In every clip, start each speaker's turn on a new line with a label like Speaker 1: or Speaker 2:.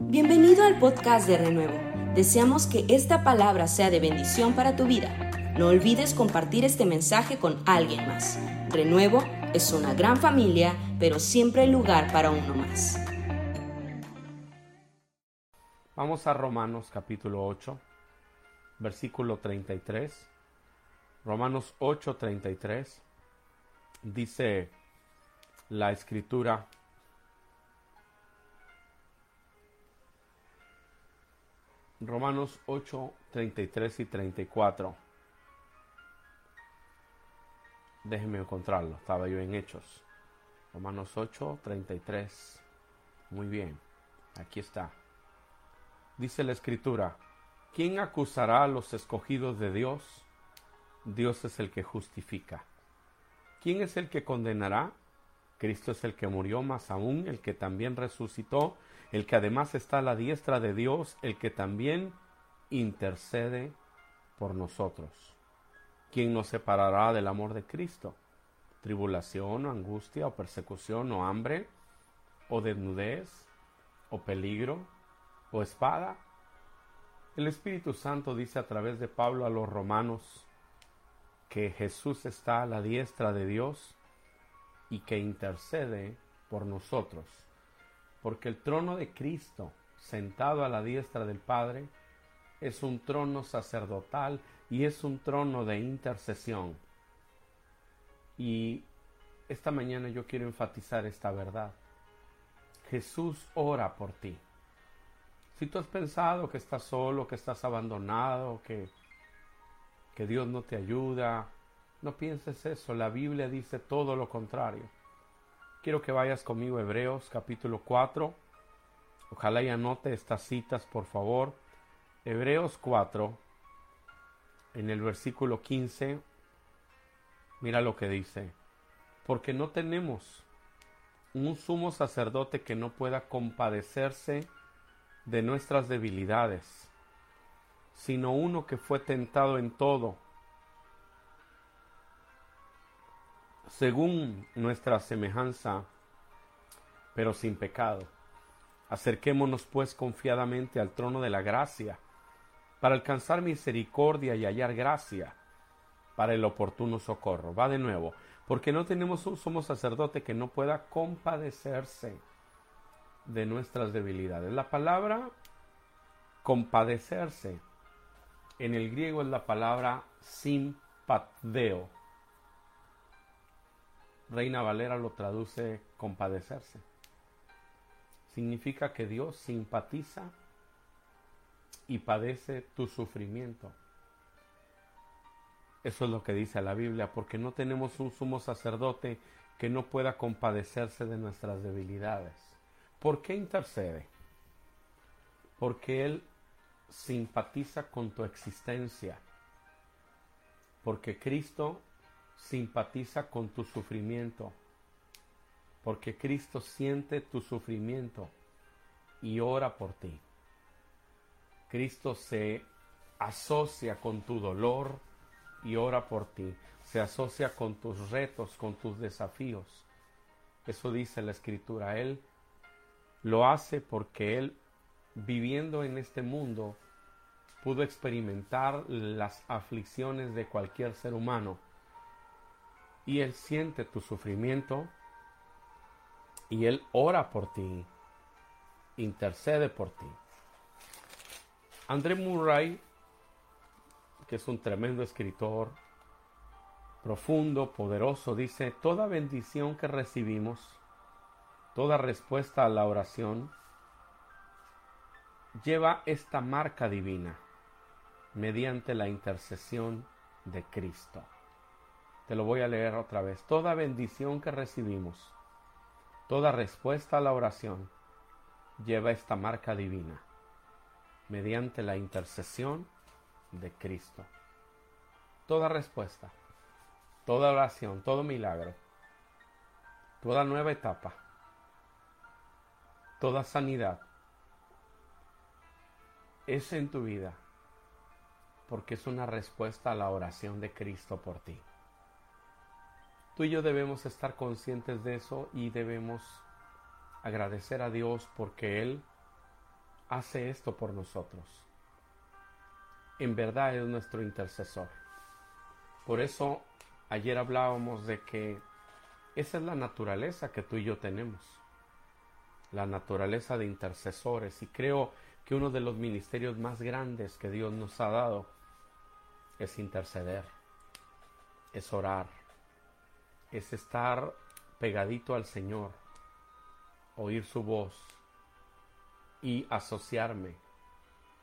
Speaker 1: Bienvenido al podcast de Renuevo. Deseamos que esta palabra sea de bendición para tu vida. No olvides compartir este mensaje con alguien más. Renuevo es una gran familia, pero siempre hay lugar para uno más.
Speaker 2: Vamos a Romanos capítulo 8, versículo 33. Romanos 8, 33. Dice la escritura. Romanos 8, 33 y 34. Déjenme encontrarlo, estaba yo en Hechos. Romanos 8, 33. Muy bien, aquí está. Dice la escritura, ¿quién acusará a los escogidos de Dios? Dios es el que justifica. ¿Quién es el que condenará? Cristo es el que murió, más aún el que también resucitó, el que además está a la diestra de Dios, el que también intercede por nosotros. ¿Quién nos separará del amor de Cristo? ¿Tribulación o angustia o persecución o hambre o desnudez o peligro o espada? El Espíritu Santo dice a través de Pablo a los romanos que Jesús está a la diestra de Dios y que intercede por nosotros, porque el trono de Cristo, sentado a la diestra del Padre, es un trono sacerdotal y es un trono de intercesión. Y esta mañana yo quiero enfatizar esta verdad. Jesús ora por ti. Si tú has pensado que estás solo, que estás abandonado, que, que Dios no te ayuda, no pienses eso, la Biblia dice todo lo contrario. Quiero que vayas conmigo Hebreos capítulo 4. Ojalá y anote estas citas, por favor. Hebreos 4, en el versículo 15, mira lo que dice. Porque no tenemos un sumo sacerdote que no pueda compadecerse de nuestras debilidades, sino uno que fue tentado en todo según nuestra semejanza, pero sin pecado. Acerquémonos pues confiadamente al trono de la gracia, para alcanzar misericordia y hallar gracia para el oportuno socorro. Va de nuevo, porque no tenemos un sacerdote que no pueda compadecerse de nuestras debilidades. La palabra compadecerse en el griego es la palabra simpatdeo Reina Valera lo traduce compadecerse. Significa que Dios simpatiza y padece tu sufrimiento. Eso es lo que dice la Biblia, porque no tenemos un sumo sacerdote que no pueda compadecerse de nuestras debilidades. ¿Por qué intercede? Porque Él simpatiza con tu existencia. Porque Cristo simpatiza con tu sufrimiento, porque Cristo siente tu sufrimiento y ora por ti. Cristo se asocia con tu dolor y ora por ti. Se asocia con tus retos, con tus desafíos. Eso dice la escritura. Él lo hace porque Él, viviendo en este mundo, pudo experimentar las aflicciones de cualquier ser humano y Él siente tu sufrimiento y Él ora por ti, intercede por ti. André Murray, que es un tremendo escritor, profundo, poderoso, dice, toda bendición que recibimos, toda respuesta a la oración, lleva esta marca divina mediante la intercesión de Cristo. Te lo voy a leer otra vez. Toda bendición que recibimos, toda respuesta a la oración, lleva esta marca divina, mediante la intercesión de Cristo. Toda respuesta, toda oración, todo milagro, toda nueva etapa, toda sanidad, es en tu vida, porque es una respuesta a la oración de Cristo por ti. Tú y yo debemos estar conscientes de eso y debemos agradecer a Dios porque Él hace esto por nosotros. En verdad es nuestro intercesor. Por eso ayer hablábamos de que esa es la naturaleza que tú y yo tenemos. La naturaleza de intercesores. Y creo que uno de los ministerios más grandes que Dios nos ha dado es interceder, es orar, es estar pegadito al Señor, oír su voz y asociarme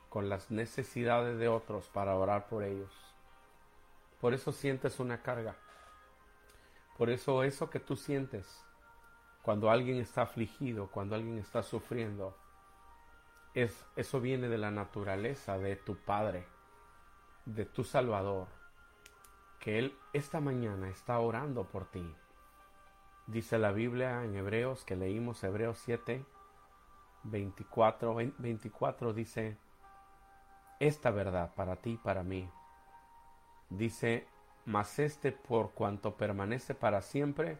Speaker 2: con las necesidades de otros para orar por ellos. Por eso sientes una carga. Por eso eso que tú sientes cuando alguien está afligido, cuando alguien está sufriendo, es, eso viene de la naturaleza de tu Padre, de tu Salvador, que Él esta mañana está orando por ti. Dice la Biblia en Hebreos, que leímos Hebreos 7, 24, 24 dice, esta verdad para ti y para mí. Dice, mas este por cuanto permanece para siempre,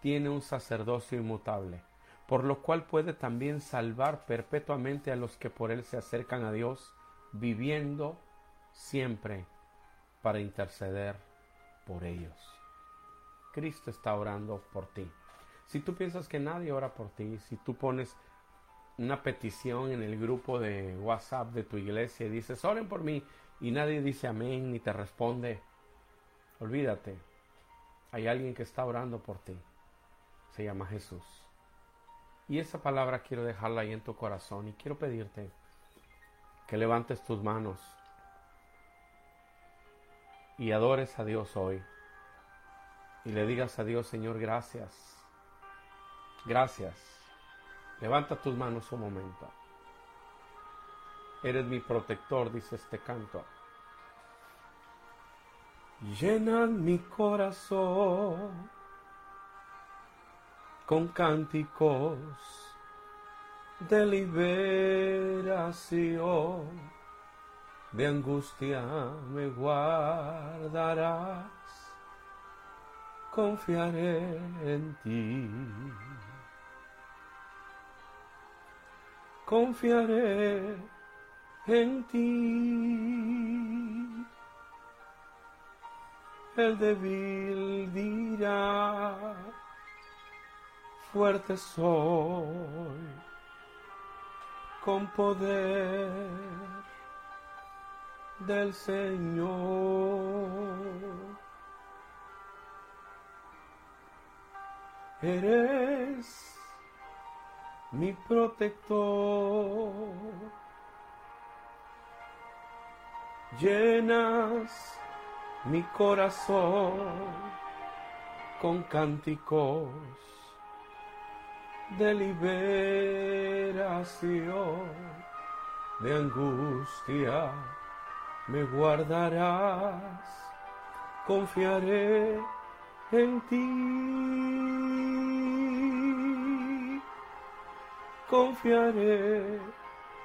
Speaker 2: tiene un sacerdocio inmutable, por lo cual puede también salvar perpetuamente a los que por él se acercan a Dios, viviendo siempre para interceder por ellos. Cristo está orando por ti. Si tú piensas que nadie ora por ti, si tú pones una petición en el grupo de WhatsApp de tu iglesia y dices, oren por mí, y nadie dice amén ni te responde, olvídate, hay alguien que está orando por ti, se llama Jesús. Y esa palabra quiero dejarla ahí en tu corazón y quiero pedirte que levantes tus manos y adores a Dios hoy y le digas a Dios, Señor, gracias, gracias. Levanta tus manos un momento. Eres mi protector, dice este canto. Llenan mi corazón con cánticos de liberación de angustia me guardarás, confiaré en ti. Confiaré en ti. El débil dirá, fuerte soy, con poder del Señor. Eres mi protector. Llenas mi corazón con cánticos de liberación, de angustia me guardarás, confiaré en ti. Confiaré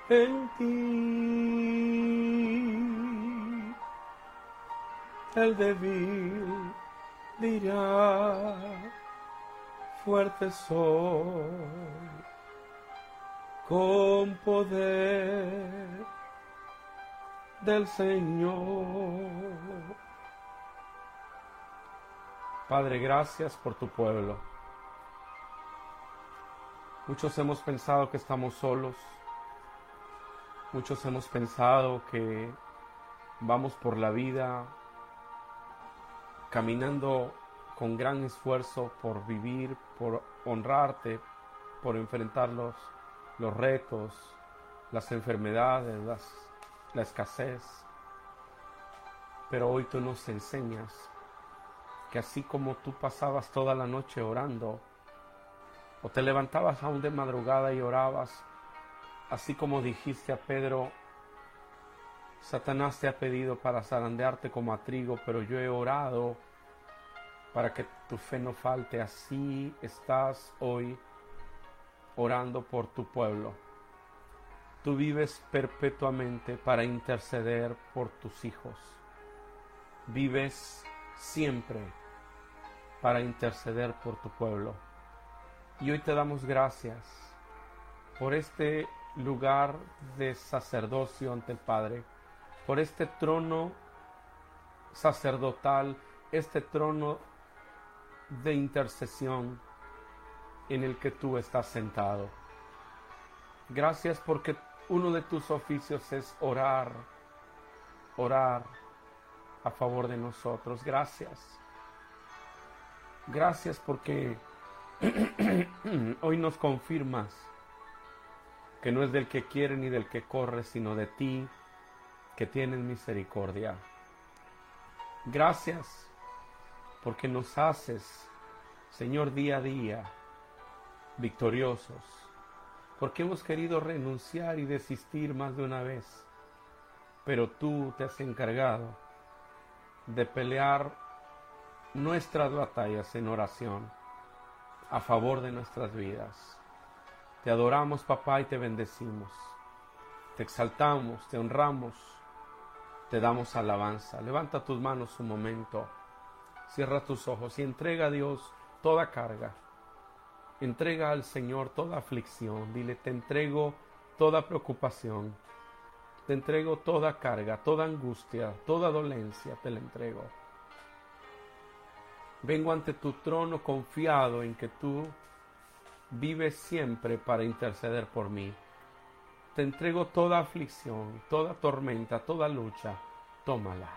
Speaker 2: en ti. El débil dirá, fuerte soy, con poder del Señor. Padre, gracias por tu pueblo. Muchos hemos pensado que estamos solos. Muchos hemos pensado que vamos por la vida caminando con gran esfuerzo por vivir, por honrarte, por enfrentar los, los retos, las enfermedades, las la escasez. Pero hoy tú nos enseñas que así como tú pasabas toda la noche orando, o te levantabas aún de madrugada y orabas, así como dijiste a Pedro, Satanás te ha pedido para zarandearte como a trigo, pero yo he orado para que tu fe no falte. Así estás hoy orando por tu pueblo. Tú vives perpetuamente para interceder por tus hijos. Vives siempre para interceder por tu pueblo. Y hoy te damos gracias por este lugar de sacerdocio ante el Padre, por este trono sacerdotal, este trono de intercesión en el que tú estás sentado. Gracias porque uno de tus oficios es orar, orar a favor de nosotros. Gracias. Gracias porque hoy nos confirmas que no es del que quiere ni del que corre, sino de ti que tienes misericordia. Gracias porque nos haces, Señor, día a día victoriosos, porque hemos querido renunciar y desistir más de una vez, pero tú te has encargado de pelear nuestras batallas en oración a favor de nuestras vidas. Te adoramos, papá, y te bendecimos. Te exaltamos, te honramos, te damos alabanza. Levanta tus manos un momento, cierra tus ojos y entrega a Dios toda carga. Entrega al Señor toda aflicción. Dile, te entrego toda preocupación. Te entrego toda carga, toda angustia, toda dolencia, te la entrego. Vengo ante tu trono confiado en que tú vives siempre para interceder por mí. Te entrego toda aflicción, toda tormenta, toda lucha. Tómala.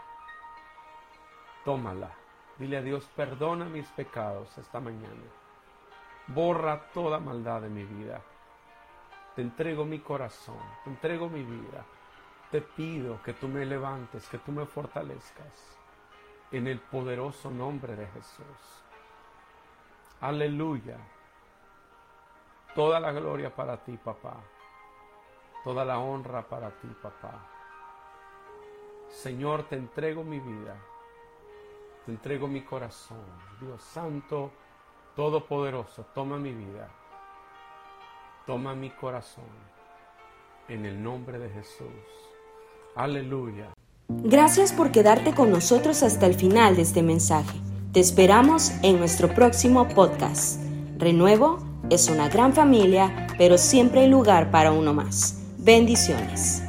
Speaker 2: Tómala. Dile a Dios, perdona mis pecados esta mañana. Borra toda maldad de mi vida. Te entrego mi corazón, te entrego mi vida. Te pido que tú me levantes, que tú me fortalezcas. En el poderoso nombre de Jesús. Aleluya. Toda la gloria para ti, papá. Toda la honra para ti, papá. Señor, te entrego mi vida. Te entrego mi corazón. Dios Santo, Todopoderoso, toma mi vida. Toma mi corazón. En el nombre de Jesús. Aleluya.
Speaker 1: Gracias por quedarte con nosotros hasta el final de este mensaje. Te esperamos en nuestro próximo podcast. Renuevo es una gran familia, pero siempre hay lugar para uno más. Bendiciones.